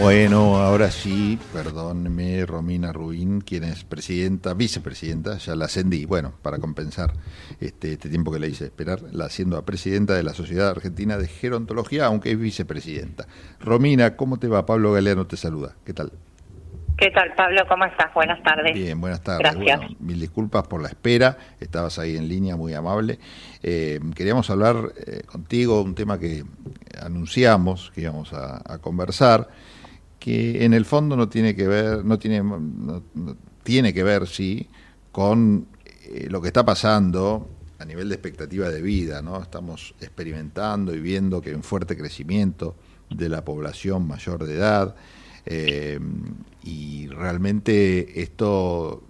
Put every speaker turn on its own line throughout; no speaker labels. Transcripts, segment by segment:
Bueno, ahora sí, perdóneme, Romina Rubín, quien es presidenta, vicepresidenta, ya la ascendí, bueno, para compensar este, este tiempo que le hice esperar, la siendo a presidenta de la Sociedad Argentina de Gerontología, aunque es vicepresidenta. Romina, ¿cómo te va? Pablo Galeano te saluda. ¿Qué tal?
¿Qué tal, Pablo? ¿Cómo estás? Buenas tardes.
Bien, buenas tardes.
Gracias.
mil disculpas por la espera. Estabas ahí en línea, muy amable. Eh, queríamos hablar eh, contigo un tema que anunciamos que íbamos a, conversar, que en el fondo no tiene que ver, no tiene, tiene que ver, sí, con eh, lo que está pasando a nivel de expectativa de vida, ¿no? Estamos experimentando y viendo que hay un fuerte crecimiento de la población mayor de edad. Eh, y realmente esto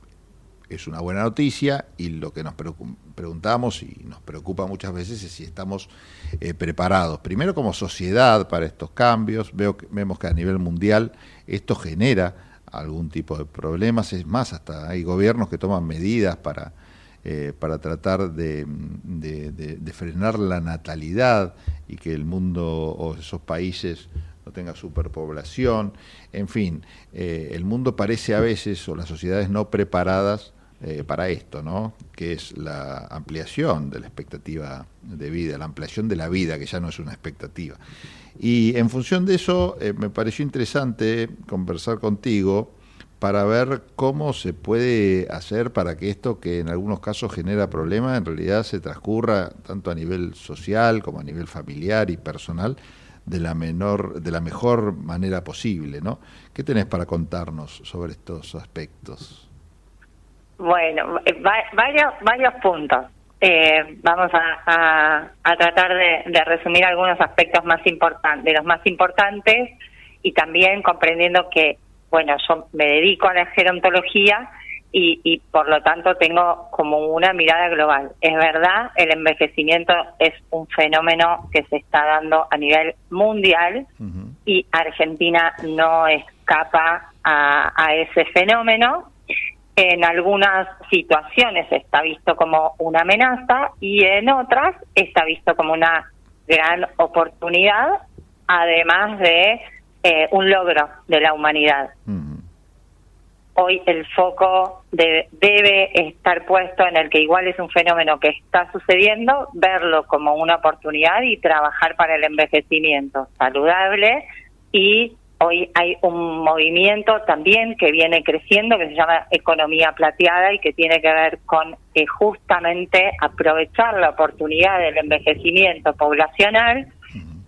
es una buena noticia y lo que nos preguntamos y nos preocupa muchas veces es si estamos eh, preparados, primero como sociedad para estos cambios, Veo vemos que a nivel mundial esto genera algún tipo de problemas, es más, hasta hay gobiernos que toman medidas para, eh, para tratar de, frenar la natalidad y que el mundo o esos países no tenga superpoblación, en fin, eh, el mundo parece a veces, o las sociedades no preparadas eh, para esto, ¿no? que es la ampliación de la expectativa de vida, la ampliación de la vida, que ya no es una expectativa. Y en función de eso, eh, me pareció interesante conversar contigo para ver cómo se puede hacer para que esto que en algunos casos genera problemas, en realidad se transcurra tanto a nivel social como a nivel familiar y personal de la menor, de la mejor manera posible, ¿no? ¿Qué tenés para contarnos sobre estos aspectos?
Bueno, eh, varios, varios puntos. Eh, vamos a, a, tratar de, de, resumir algunos aspectos más importantes, de los más importantes, y también comprendiendo que, bueno, yo me dedico a la gerontología y, y por lo tanto tengo como una mirada global. Es verdad, el envejecimiento es un fenómeno que se está dando a nivel mundial y Argentina no escapa a, a ese fenómeno. En algunas situaciones está visto como una amenaza y en otras está visto como una gran oportunidad, además de eh, un logro de la humanidad. Hoy el foco debe estar puesto en el que igual es un fenómeno que está sucediendo, verlo como una oportunidad y trabajar para el envejecimiento saludable y hoy hay un movimiento también que viene creciendo que se llama economía plateada y que tiene que ver con eh, justamente aprovechar la oportunidad del envejecimiento poblacional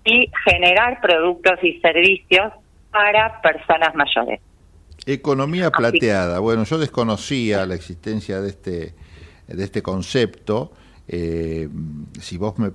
y generar productos y servicios para personas mayores.
Economía plateada. Bueno, yo desconocía la existencia de este, de este concepto. Eh, si vos me,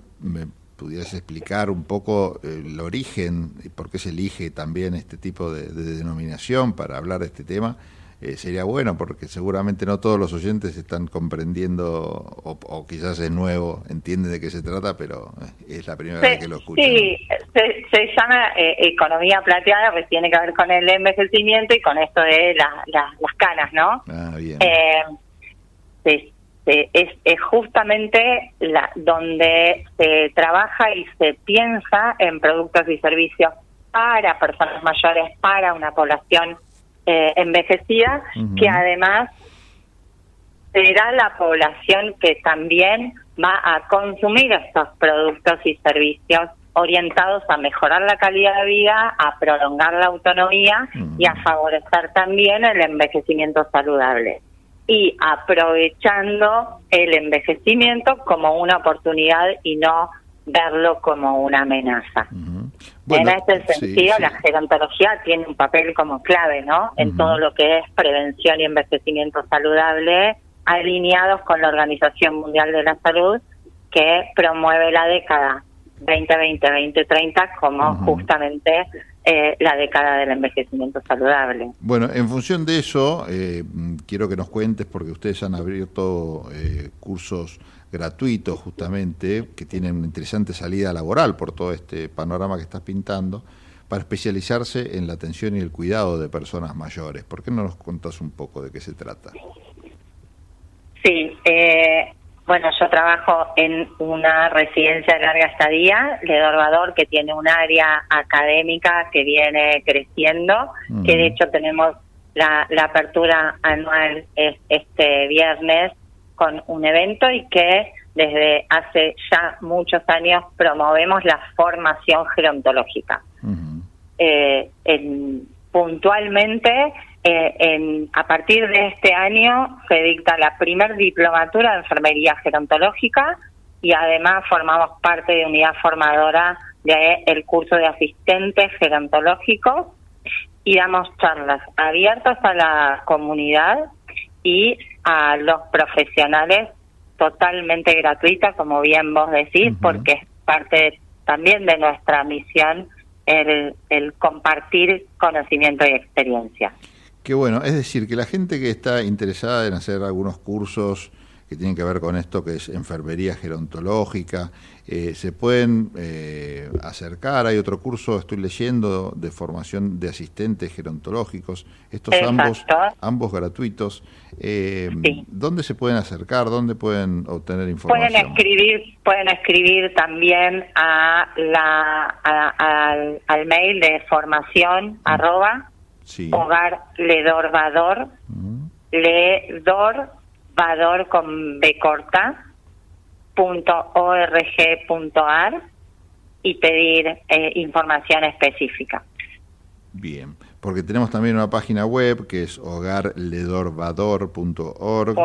pudieras explicar un poco el origen y por qué se elige también este tipo de denominación para hablar de este tema, eh, sería bueno, porque seguramente no todos los oyentes están comprendiendo, o, quizás es nuevo, entienden de qué se trata, pero es la primera vez que lo escuchan.
Sí, se, llama eh, economía plateada, pues tiene que ver con el envejecimiento y con esto de las canas, ¿no?
Ah, bien.
Eh, es, es, justamente la, donde se trabaja y se piensa en productos y servicios para personas mayores, para una población eh, envejecida, que además será la población que también va a consumir estos productos y servicios orientados a mejorar la calidad de vida, a prolongar la autonomía y a favorecer también el envejecimiento saludable. Y aprovechando el envejecimiento como una oportunidad y no verlo como una amenaza. En este sentido, la gerontología tiene un papel como clave, ¿no? En todo lo que es prevención y envejecimiento saludable, alineados con la Organización Mundial de la Salud, que promueve la década 2020-2030 como justamente eh, la década del envejecimiento saludable.
Bueno, en función de eso, eh, quiero que nos cuentes, porque ustedes han abierto eh, cursos gratuitos justamente, que tienen una interesante salida laboral por todo este panorama que estás pintando, para especializarse en la atención y el cuidado de personas mayores. ¿Por qué no nos contás un poco de qué se trata?
Sí, eh, bueno, yo trabajo en una residencia de larga estadía, de Dorvador, que tiene un área académica que viene creciendo, que de hecho tenemos la, apertura anual este viernes con un evento y que desde hace ya muchos años promovemos la formación gerontológica. Eh, puntualmente, eh, en, a partir de este año se dicta la primer diplomatura de enfermería gerontológica y además formamos parte de unidad formadora del curso de asistentes gerontológicos y damos charlas abiertas a la comunidad y a los profesionales totalmente gratuitas, como bien vos decís, porque es parte también de nuestra misión el, el compartir conocimiento y experiencia.
Qué bueno, es decir, que la gente que está interesada en hacer algunos cursos que tienen que ver con esto que es enfermería gerontológica. Eh, se pueden eh, acercar, hay otro curso, estoy leyendo, de formación de asistentes gerontológicos, estos ambos ambos gratuitos. Eh, ¿Dónde se pueden acercar? ¿Dónde pueden obtener información?
Pueden escribir, pueden escribir también a la, al, mail de formación mm. arroba hogar ledorvador, ledor vador con B corta punto punto ar y pedir eh, información específica.
Bien, porque tenemos también una página web que es hogarledorvador.org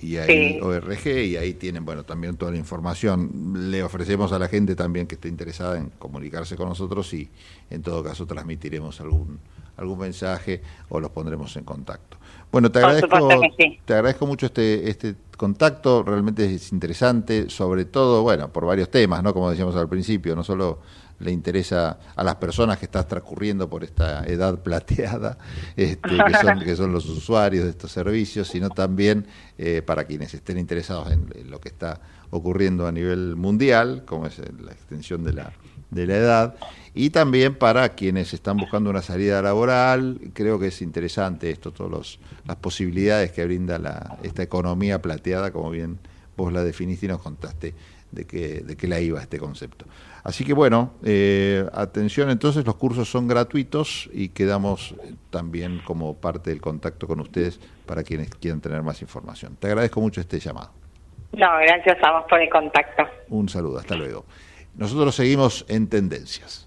y, y ahí ORG y ahí tienen bueno también toda la información. Le ofrecemos a la gente también que esté interesada en comunicarse con nosotros y en todo caso transmitiremos algún algún mensaje o los pondremos en contacto. Bueno, te agradezco, te agradezco mucho este, este contacto, realmente es interesante, sobre todo, bueno, por varios temas, ¿no? Como decíamos al principio, no solo le interesa a las personas que están transcurriendo por esta edad plateada, este, que, son, que son los usuarios de estos servicios, sino también eh, para quienes estén interesados en, lo que está ocurriendo a nivel mundial, como es la extensión de la, de la edad, y también para quienes están buscando una salida laboral. Creo que es interesante esto, todas las posibilidades que brinda la, esta economía plateada, como bien vos la definiste y nos contaste de qué, de qué la iba este concepto. Así que bueno, eh, atención entonces, los cursos son gratuitos y quedamos también como parte del contacto con ustedes para quienes quieran tener más información. Te agradezco mucho este llamado.
No, gracias a vos por el contacto.
Un saludo, hasta luego. Nosotros seguimos en tendencias.